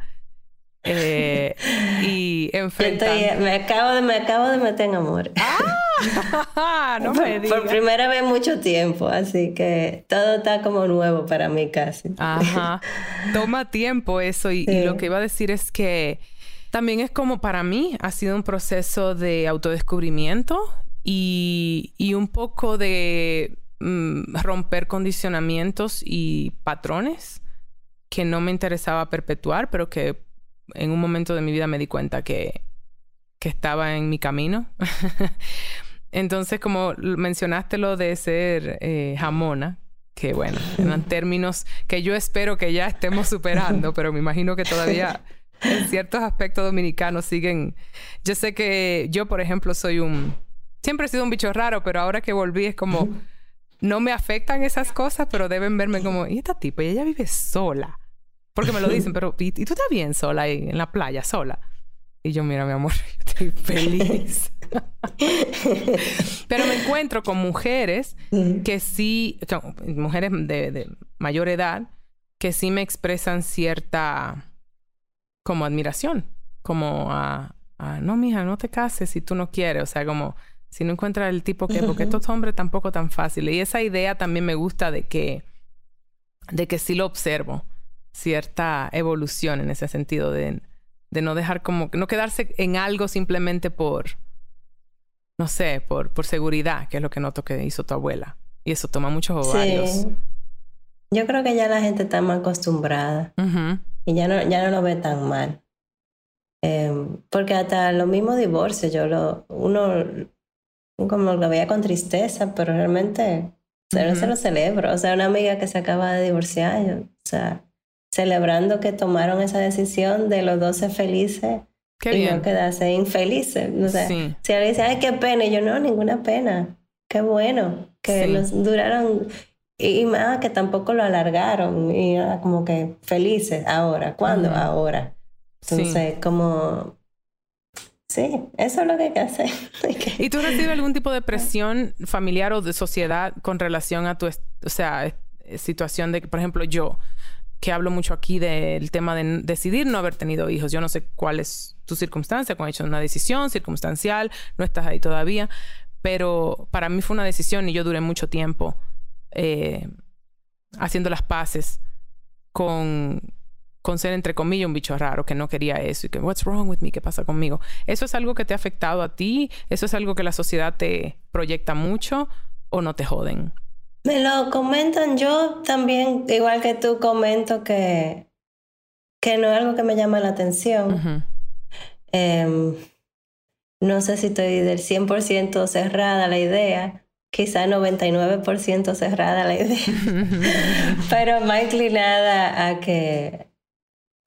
Eh, y enfrentando... me, acabo de, me acabo de meter en amor. ¡Ah! no me digas. Por primera vez mucho tiempo, así que todo está como nuevo para mí casi. Ajá. Toma tiempo eso y, lo que iba a decir es que también es como para mí ha sido un proceso de autodescubrimiento y, y un poco de mm, romper condicionamientos y patrones que no me interesaba perpetuar, pero que en un momento de mi vida me di cuenta que, que estaba en mi camino. Entonces, como mencionaste lo de ser eh, jamona, que bueno, eran términos que yo espero que ya estemos superando, pero me imagino que todavía en ciertos aspectos dominicanos siguen. Yo sé que yo, por ejemplo, soy un. Siempre he sido un bicho raro, pero ahora que volví es como. No me afectan esas cosas, pero deben verme como. ¿Y esta tipa? Y ella vive sola. Porque me lo dicen, pero. ¿Y, tú estás bien sola ahí en la playa, sola? Y yo, mira, mi amor, yo estoy feliz. Pero me encuentro con mujeres que sí, mujeres de, mayor edad, que sí me expresan cierta como admiración, como a, no, mija, no te cases si tú no quieres, o sea, como si no encuentras el tipo que, porque estos hombres tampoco tan fáciles. Y esa idea también me gusta de que, de que sí lo observo, cierta evolución en ese sentido de, de no dejar como, no quedarse en algo simplemente por, no sé, por, por seguridad, que es lo que noto que hizo tu abuela. Y eso toma muchos ovarios. Sí. Yo creo que ya la gente está más acostumbrada y ya no, ya no lo ve tan mal. Em, porque hasta los mismos divorcios, yo lo, uno como lo veía con tristeza, pero realmente se, lo celebro. O sea, una amiga que se acaba de divorciar, o sea, celebrando que tomaron esa decisión de los dos ser felices y no quedarse infelices. O sea, si alguien dice, ay, qué pena, y yo no, ninguna pena. Qué bueno que los duraron y, más que tampoco lo alargaron y como que felices ahora. ¿Cuándo? Ahora. Entonces, como Sí, eso es lo que hay que hacer. ¿Y tú recibes algún tipo de presión familiar o de sociedad con relación a tu, o sea, situación de que, por ejemplo, yo, que hablo mucho aquí del tema de decidir no haber tenido hijos. Yo no sé cuál es tu circunstancia, cuando has hecho una decisión circunstancial, no estás ahí todavía, pero para mí fue una decisión y yo duré mucho tiempo eh, haciendo las paces con, con ser entre comillas un bicho raro que no quería eso y que what's wrong with me, qué pasa conmigo. Eso es algo que te ha afectado a ti, eso es algo que la sociedad te proyecta mucho o no te joden. Me lo comentan yo también, igual que tú, comento que, que no es algo que me llama la atención. Em, no sé si estoy del 100% cerrada a la idea, quizá 99% cerrada la idea, pero más inclinada a que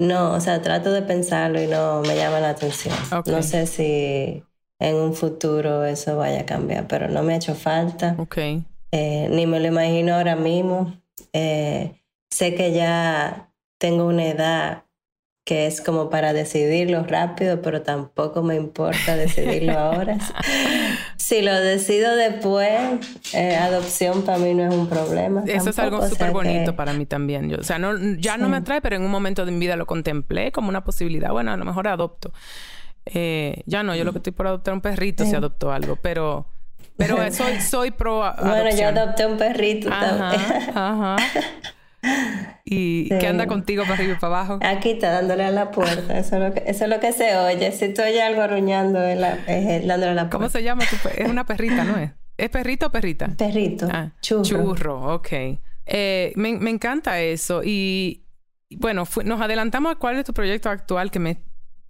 no, o sea, trato de pensarlo y no me llama la atención. No sé si en un futuro eso vaya a cambiar, pero no me ha hecho falta. Okay. Eh, ni me lo imagino ahora mismo. Eh, sé que ya tengo una edad que es como para decidirlo rápido, pero tampoco me importa decidirlo ahora. si lo decido después, eh, adopción para mí no es un problema. Eso es algo súper bonito para mí también. Yo, o sea, no, ya no me atrae, pero en un momento de mi vida lo contemplé como una posibilidad. Bueno, a lo mejor adopto. ya no, yo lo que estoy por adoptar un perrito si adopto algo, pero pero soy, soy pro adopción. Bueno, yo adopté un perrito también. Ajá. ¿Y qué anda contigo para arriba y para abajo? Aquí está dándole a la puerta. Eso es lo que, eso es lo que se oye. Si tú oyes algo arruñando, es, dándole a la puerta. ¿Cómo se llama? es una perrita, ¿no es? ¿Es perrito o perrita? Perrito. Ah, churro. Churro, ok. Eh, me, me, encanta eso. Y bueno, nos adelantamos a cuál es tu proyecto actual que me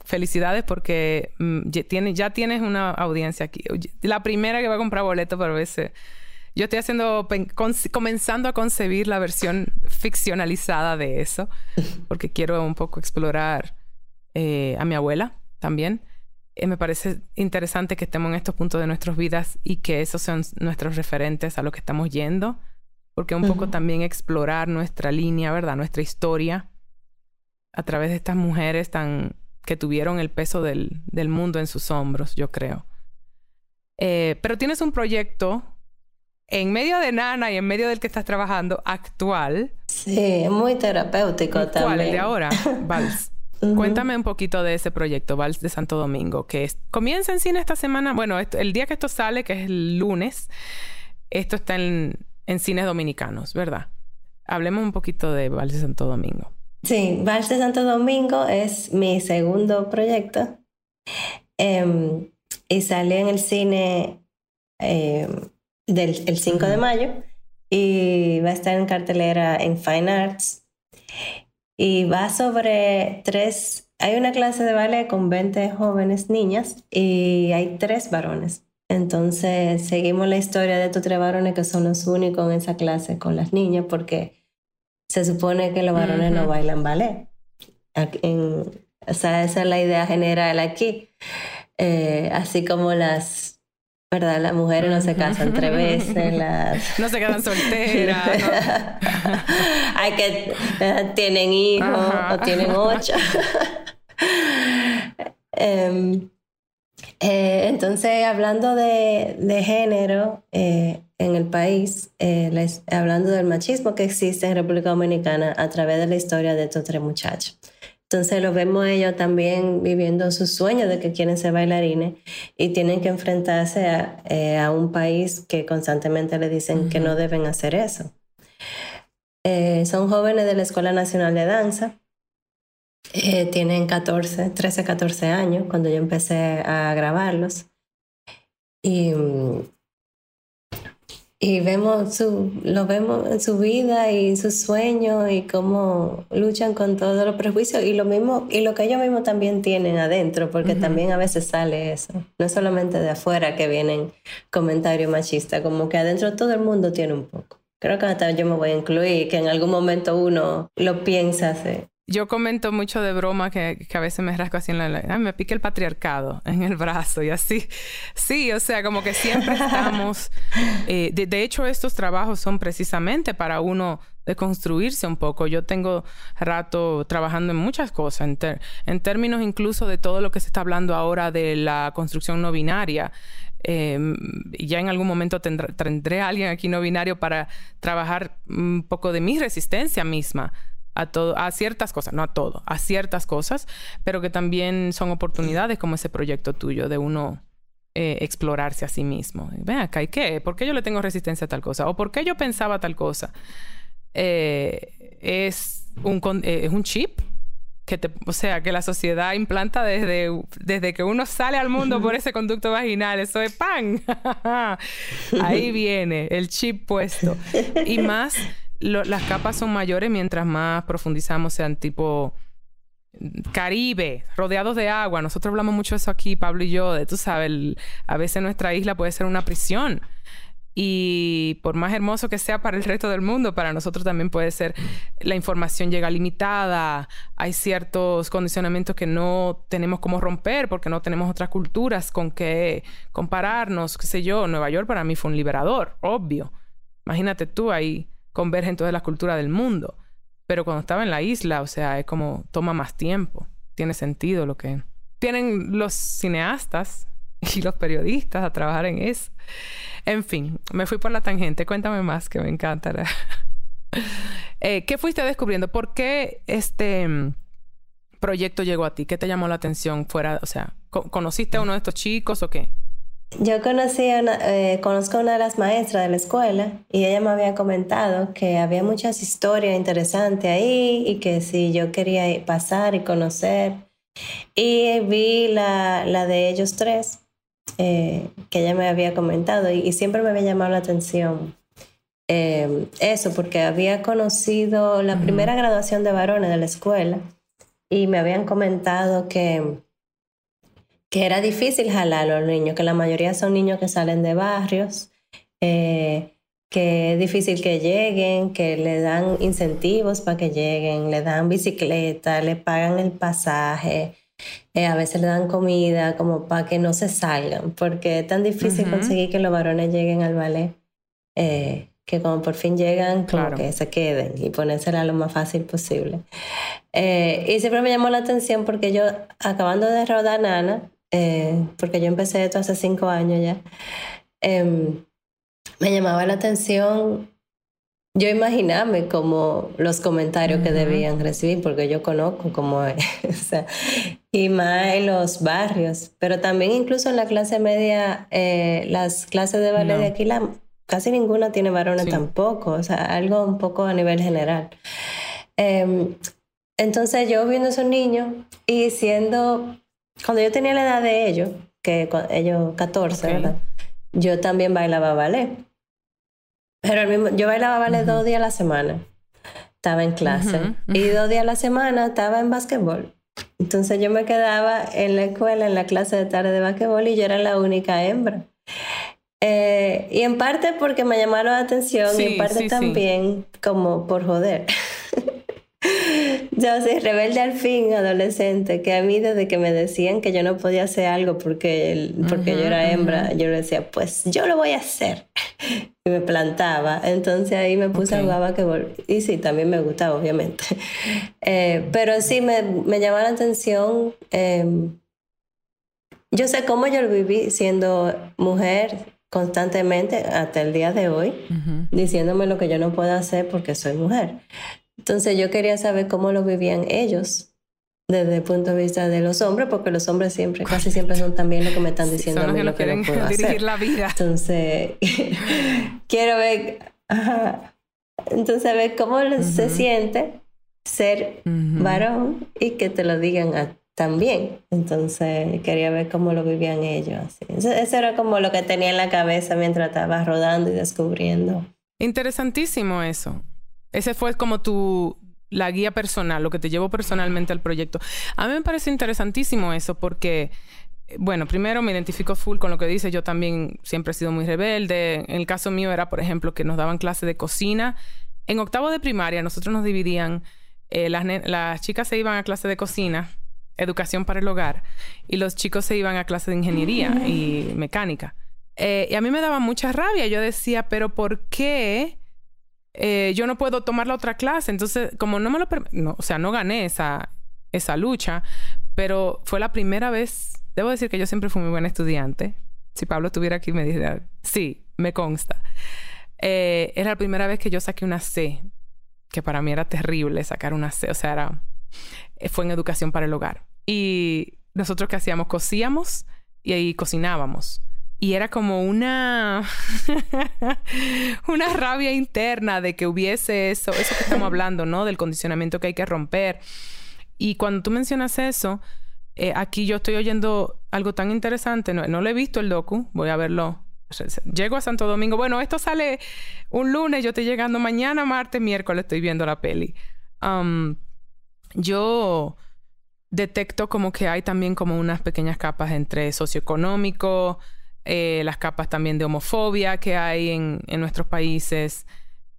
felicidades porque mm, ya, tienes, ya tienes una audiencia aquí. La primera que va a comprar boleto por veces. Yo estoy haciendo, comenzando a concebir la versión ficcionalizada de eso, porque quiero un poco explorar eh, a mi abuela también. Eh, me parece interesante que estemos en estos puntos de nuestras vidas y que esos sean nuestros referentes a lo que estamos yendo, porque un poco también explorar nuestra línea, ¿verdad? Nuestra historia a través de estas mujeres tan que tuvieron el peso del, del mundo en sus hombros, yo creo. Eh, pero tienes un proyecto en medio de Nana y en medio del que estás trabajando actual. Sí, muy terapéutico también. ¿Cuál? ¿El de ahora? Vals. Cuéntame un poquito de ese proyecto, Vals de Santo Domingo, que comienza en cine esta semana. Bueno, el día que esto sale, que es el lunes, esto está en, cines dominicanos, ¿verdad? Hablemos un poquito de Vals de Santo Domingo. Sí, Vals de Santo Domingo es mi segundo proyecto. Em, y salió en el cine em, del el 5 de mayo y va a estar en cartelera en Fine Arts y va sobre tres, hay una clase de ballet con 20 jóvenes niñas y hay tres varones. Entonces seguimos la historia de estos tres varones que son los únicos en esa clase con las niñas porque se supone que los varones no bailan ballet. o sea, esa es la idea general aquí. Eh, así como las ¿verdad? Las mujeres no se casan tres veces, las... no se quedan solteras. Hay que... Eh, tienen hijos o tienen ocho. Em, eh, entonces, hablando de, de género eh, en el país, hablando del machismo que existe en República Dominicana a través de la historia de estos tres muchachos. Entonces lo vemos ellos también viviendo su sueño de que quieren ser bailarines y tienen que enfrentarse a, eh, un país que constantemente le dicen que no deben hacer eso. Eh, son jóvenes de la Escuela Nacional de Danza. Eh, tienen 14, 13, 14 años cuando yo empecé a grabarlos. Y mm, y vemos su, lo vemos en su vida y sus sueños y cómo luchan con todos los prejuicios y lo mismo y lo que ellos mismos también tienen adentro porque también a veces sale eso. No es solamente de afuera que vienen comentarios machistas como que adentro todo el mundo tiene un poco. Creo que hasta yo me voy a incluir que en algún momento uno lo piensa hacer yo comento mucho de broma que, a veces me rasco así en la... me pica el patriarcado en el brazo y así. Sí, o sea, como que siempre estamos... Eh, de, hecho, estos trabajos son precisamente para uno deconstruirse un poco. Yo tengo rato trabajando en muchas cosas, en, términos incluso de todo lo que se está hablando ahora de la construcción no binaria. Em, ya en algún momento tendré a alguien aquí no binario para trabajar un poco de mi resistencia misma a ciertas cosas, no a todo, a ciertas cosas, pero que también son oportunidades como ese proyecto tuyo de uno eh, explorarse a sí mismo. Ven acá, ¿y qué? ¿Por qué yo le tengo resistencia a tal cosa? ¿O por qué yo pensaba tal cosa? Eh, es, un, eh, es un chip que o sea, que la sociedad implanta desde, desde que uno sale al mundo por ese conducto vaginal. Eso es pan. Ahí viene el chip puesto. Y más las capas son mayores mientras más profundizamos, sean tipo Caribe, rodeados de agua. Nosotros hablamos mucho de eso aquí, Pablo y yo, de tú sabes, a veces nuestra isla puede ser una prisión. Y por más hermoso que sea para el resto del mundo, para nosotros también puede ser, la información llega limitada, hay ciertos condicionamientos que no tenemos como romper porque no tenemos otras culturas con que compararnos, qué sé yo, Nueva York para mí fue un liberador, obvio. Imagínate tú ahí convergen todas las culturas del mundo. Pero cuando estaba en la isla, o sea, es como toma más tiempo. Tiene sentido lo que tienen los cineastas y los periodistas a trabajar en eso. En fin, me fui por la tangente. Cuéntame más, que me encantará. Eh, ¿Qué fuiste descubriendo? ¿Por qué este mm, proyecto llegó a ti? ¿Qué te llamó la atención fuera? O sea, ¿conociste a uno de estos chicos o qué? Yo conocí a eh, conozco a una de las maestras de la escuela y ella me había comentado que había muchas historias interesantes ahí y que si yo quería pasar y conocer. Y vi la, la de ellos tres eh, que ella me había comentado y, siempre me había llamado la atención eh, eso porque había conocido la primera graduación de varones de la escuela y me habían comentado que que era difícil jalar a los niños, que la mayoría son niños que salen de barrios, eh, que es difícil que lleguen, que le dan incentivos para que lleguen, le dan bicicleta, le pagan el pasaje, eh, a veces le dan comida como para que no se salgan, porque es tan difícil conseguir que los varones lleguen al ballet. Eh, que como por fin llegan, como que se queden y ponérsela lo más fácil posible. y siempre me llamó la atención porque yo, acabando de rodar Nana, eh, porque yo empecé esto hace cinco años ya, em, me llamaba la atención yo imaginarme como los comentarios que debían recibir, porque yo conozco cómo es, o sea, y más en los barrios, pero también incluso en la clase media, eh, las clases de ballet de aquí, la, casi ninguna tiene varones tampoco, o sea, algo un poco a nivel general. Em, entonces yo viendo a esos niños y siendo, cuando yo tenía la edad de ellos, que ellos 14, ¿verdad? Yo también bailaba ballet. Pero mismo, yo bailaba ballet dos días a la semana. Estaba en clase. Y dos días a la semana estaba en básquetbol. Entonces yo me quedaba en la escuela, en la clase de tarde de básquetbol y yo era la única hembra. Eh, y en parte porque me llamaron la atención y en parte también como por joder. Yo soy rebelde al fin, adolescente, que a mí desde que me decían que yo no podía hacer algo porque, porque yo era hembra, yo le decía, pues yo lo voy a hacer. Y me plantaba. Entonces ahí me puse a jugar basquetbol. Y sí, también me gustaba, obviamente. Eh, pero sí, me, me llamaba la atención. Em, yo sé cómo yo lo viví siendo mujer constantemente hasta el día de hoy, diciéndome lo que yo no puedo hacer porque soy mujer. Entonces yo quería saber cómo lo vivían ellos desde el punto de vista de los hombres, porque los hombres siempre, casi siempre son también lo que me están diciendo a mí lo que no puedo dirigir la vida. Entonces, quiero ver, entonces ver cómo se siente ser varón y que te lo digan también. Entonces, quería ver cómo lo vivían ellos. eso era como lo que tenía en la cabeza mientras estaba rodando y descubriendo. Interesantísimo eso. Ese fue como tu la guía personal, lo que te llevó personalmente al proyecto. A mí me parece interesantísimo eso porque bueno, primero me identifico full con lo que dice. Yo también siempre he sido muy rebelde. En el caso mío era, por ejemplo, que nos daban clase de cocina. En octavo de primaria nosotros nos dividían, eh, las, las, chicas se iban a clase de cocina, educación para el hogar, y los chicos se iban a clase de ingeniería y mecánica. Eh, y a mí me daba mucha rabia. Yo decía, pero ¿por qué? Eh, yo no puedo tomar la otra clase. Entonces, como no me lo... No, o sea, no gané esa, esa lucha, pero fue la primera vez... Debo decir que yo siempre fui muy buena estudiante. Si Pablo estuviera aquí, me diría, sí, me consta. Eh, era la primera vez que yo saqué una C, que para mí era terrible sacar una C. O sea, era, eh, fue en educación para el hogar. Y nosotros qué hacíamos? Cocíamos y ahí cocinábamos. Y era como una, una rabia interna de que hubiese eso, eso que estamos hablando, ¿no? Del condicionamiento que hay que romper. Y cuando tú mencionas eso, eh, aquí yo estoy oyendo algo tan interesante. No, no lo he visto el docu, voy a verlo. Llego a Santo Domingo. Bueno, esto sale un lunes, yo estoy llegando mañana, martes, miércoles, estoy viendo la peli. Um, yo detecto como que hay también como unas pequeñas capas entre socioeconómico, eh, las capas también de homofobia que hay en, nuestros países.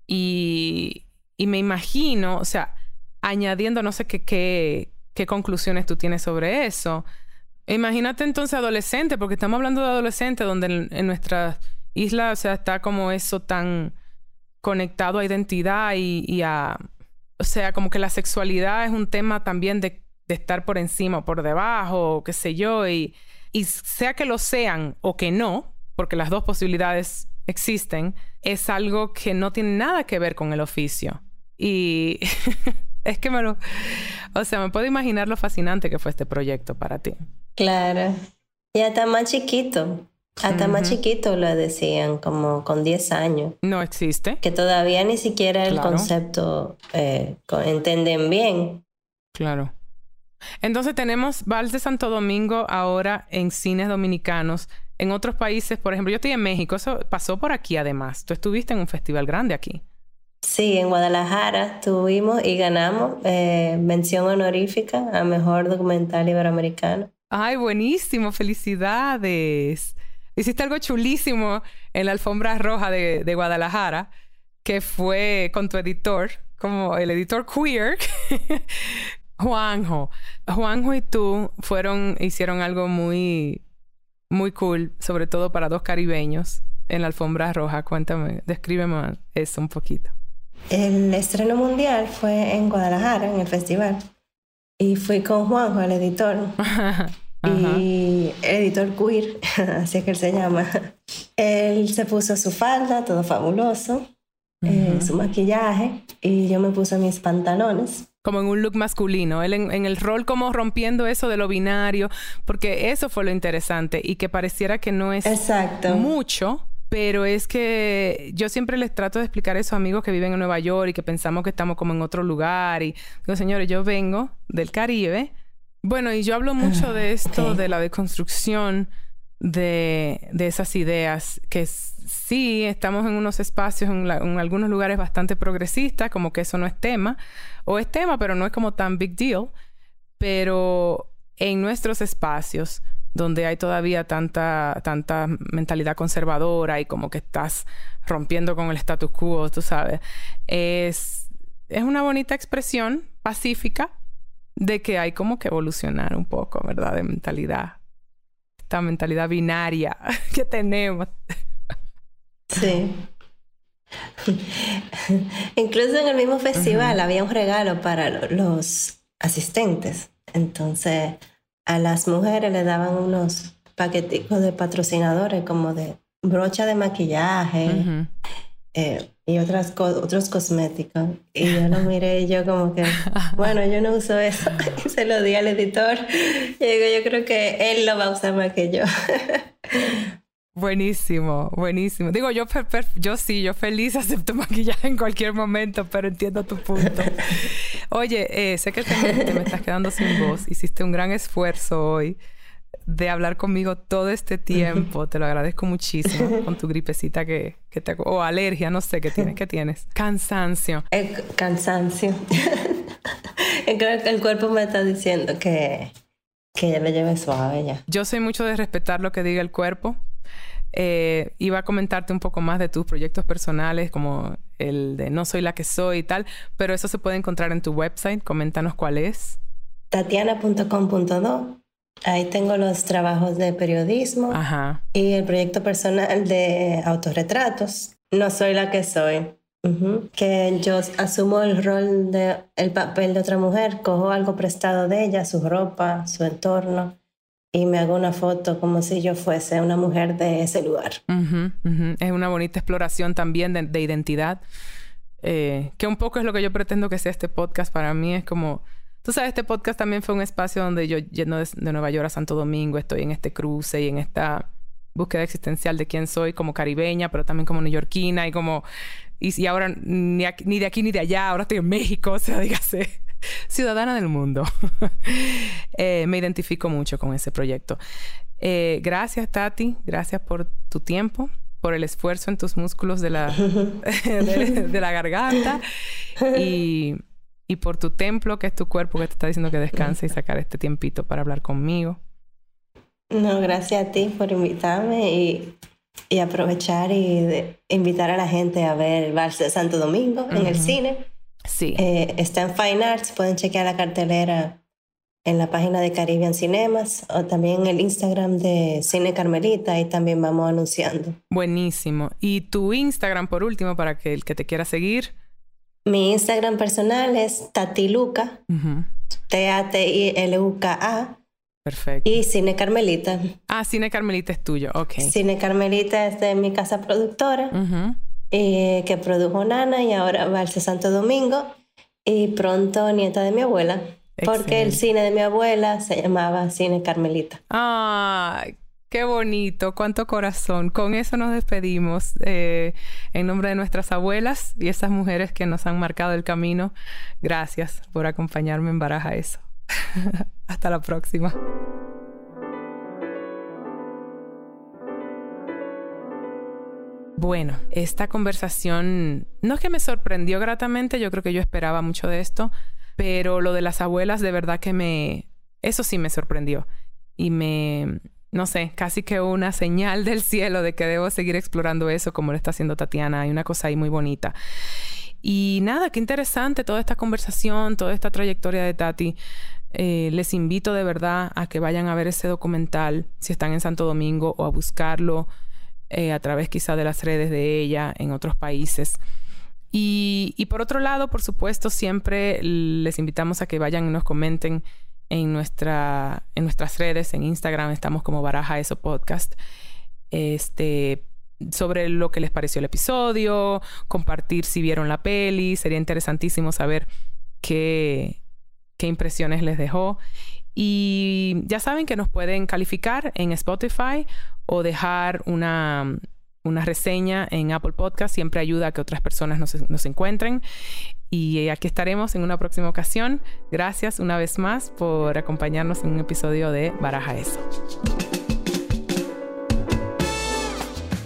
Y, me imagino, o sea, añadiendo, no sé qué, qué, conclusiones tú tienes sobre eso. Imagínate entonces adolescente, porque estamos hablando de adolescente, donde en, nuestra isla, o sea, está como eso tan conectado a identidad y, a... O sea, como que la sexualidad es un tema también de, de estar por encima o por debajo, qué sé yo, y y sea que lo sean o que no, porque las dos posibilidades existen, es algo que no tiene nada que ver con el oficio. Y es que me lo... O sea, me puedo imaginar lo fascinante que fue este proyecto para ti. Claro. Y hasta más chiquito. Hasta más chiquito lo decían, como con 10 años. No existe. Que todavía ni siquiera el concepto eh, entienden bien. Claro. Entonces tenemos Vals de Santo Domingo ahora en cines dominicanos. En otros países, por ejemplo, yo estoy en México, eso pasó por aquí además. Tú estuviste en un festival grande aquí. Sí, en Guadalajara estuvimos y ganamos eh, mención honorífica a Mejor Documental Iberoamericano. Ay, buenísimo, felicidades. Hiciste algo chulísimo en la alfombra roja de, de Guadalajara, que fue con tu editor, como el editor queer, Juanjo. Juanjo y tú fueron, hicieron algo muy, muy cool, sobre todo para dos caribeños en la alfombra roja. Cuéntame, descríbeme eso un poquito. El estreno mundial fue en Guadalajara, en el festival. Y fui con Juanjo, el editor. y el editor queer, así es que él se llama. Él se puso su falda, todo fabuloso. eh, su maquillaje y yo me puse mis pantalones. Como en un look masculino, él en, el rol como rompiendo eso de lo binario, porque eso fue lo interesante y que pareciera que no es Exacto. mucho, pero es que yo siempre les trato de explicar a amigos que viven en Nueva York y que pensamos que estamos como en otro lugar. Y digo, señores, yo vengo del Caribe. Bueno, y yo hablo mucho de esto, de la deconstrucción de, de esas ideas que sí estamos en unos espacios, en, algunos lugares bastante progresistas, como que eso no es tema, o es tema, pero no es como tan big deal, pero en nuestros espacios donde hay todavía tanta, tanta mentalidad conservadora y como que estás rompiendo con el status quo, tú sabes, es, es una bonita expresión pacífica de que hay como que evolucionar un poco, ¿verdad? De mentalidad esta mentalidad binaria que tenemos. Sí. Incluso en el mismo festival había un regalo para los asistentes. Entonces, a las mujeres le daban unos paqueticos de patrocinadores como de brocha de maquillaje, eh, y otras otros cosméticos. Y yo lo miré y yo como que, bueno, yo no uso eso. Y se lo di al editor. Y digo, yo creo que él lo va a usar más que yo. Buenísimo, buenísimo. Digo, yo, yo sí, yo feliz acepto maquillaje en cualquier momento, pero entiendo tu punto. Oye, eh, sé que te me estás quedando sin voz. Hiciste un gran esfuerzo hoy de hablar conmigo todo este tiempo. Te lo agradezco muchísimo con tu gripecita que, que te... O alergia, no sé qué tienes. ¿Qué tienes? Cansancio. El cansancio. el cuerpo me está diciendo que, que ya me lleve suave ya. Yo soy mucho de respetar lo que diga el cuerpo. Eh, iba a comentarte un poco más de tus proyectos personales, como el de No soy la que soy y tal, pero eso se puede encontrar en tu website. Coméntanos cuál es. Tatiana.com.do Ahí tengo los trabajos de periodismo y el proyecto personal de autorretratos. No soy la que soy. Que yo asumo el rol de el papel de otra mujer, cojo algo prestado de ella, su ropa, su entorno, y me hago una foto como si yo fuese una mujer de ese lugar. Es una bonita exploración también de, identidad, eh, que un poco es lo que yo pretendo que sea este podcast. Para mí es como Tú sabes, este podcast también fue un espacio donde yo, yendo de, Nueva York a Santo Domingo, estoy en este cruce y en esta búsqueda existencial de quién soy como caribeña, pero también como neoyorquina y como... Y, ahora ni, ni, de aquí ni de allá, ahora estoy en México, o sea, dígase, ciudadana del mundo. Eh, me identifico mucho con ese proyecto. Eh, gracias, Tati. Gracias por tu tiempo, por el esfuerzo en tus músculos de la, de la garganta. Y y por tu templo, que es tu cuerpo, que te está diciendo que descanse y sacar este tiempito para hablar conmigo. No, gracias a ti por invitarme y, y aprovechar y invitar a la gente a ver Vals de Santo Domingo en el cine. Sí. Eh, está en Fine Arts, pueden chequear la cartelera en la página de Caribbean Cinemas o también en el Instagram de Cine Carmelita y también vamos anunciando. Buenísimo. Y tu Instagram por último para que el que te quiera seguir. Mi Instagram personal es Tatiluca, T-A-T-I-L-U-K-A. Perfecto. Y Cine Carmelita. Ah, Cine Carmelita es tuyo, ok. Cine Carmelita es de mi casa productora, eh, que produjo Nana y ahora va al Santo Domingo. Y pronto nieta de mi abuela. Porque el cine de mi abuela se llamaba Cine Carmelita. Ah, Qué bonito, cuánto corazón. Con eso nos despedimos eh, en nombre de nuestras abuelas y esas mujeres que nos han marcado el camino. Gracias por acompañarme en Baraja Eso. Hasta la próxima. Bueno, esta conversación no es que me sorprendió gratamente, yo creo que yo esperaba mucho de esto, pero lo de las abuelas de verdad que me... Eso sí me sorprendió y me, no sé, casi que una señal del cielo de que debo seguir explorando eso como lo está haciendo Tatiana. Hay una cosa ahí muy bonita. Y nada, qué interesante toda esta conversación, toda esta trayectoria de Tati. Eh, les invito de verdad a que vayan a ver ese documental si están en Santo Domingo o a buscarlo eh, a través quizá de las redes de ella en otros países. Y, y por otro lado, por supuesto, siempre les invitamos a que vayan y nos comenten en, nuestra, en nuestras redes, en Instagram estamos como Baraja Eso Podcast. Este, sobre lo que les pareció el episodio, compartir si vieron la peli. Sería interesantísimo saber qué, qué impresiones les dejó. Y ya saben que nos pueden calificar en Spotify o dejar una, una reseña en Apple Podcast. Siempre ayuda a que otras personas nos, nos encuentren. Y aquí estaremos en una próxima ocasión. Gracias una vez más por acompañarnos en un episodio de Baraja Eso.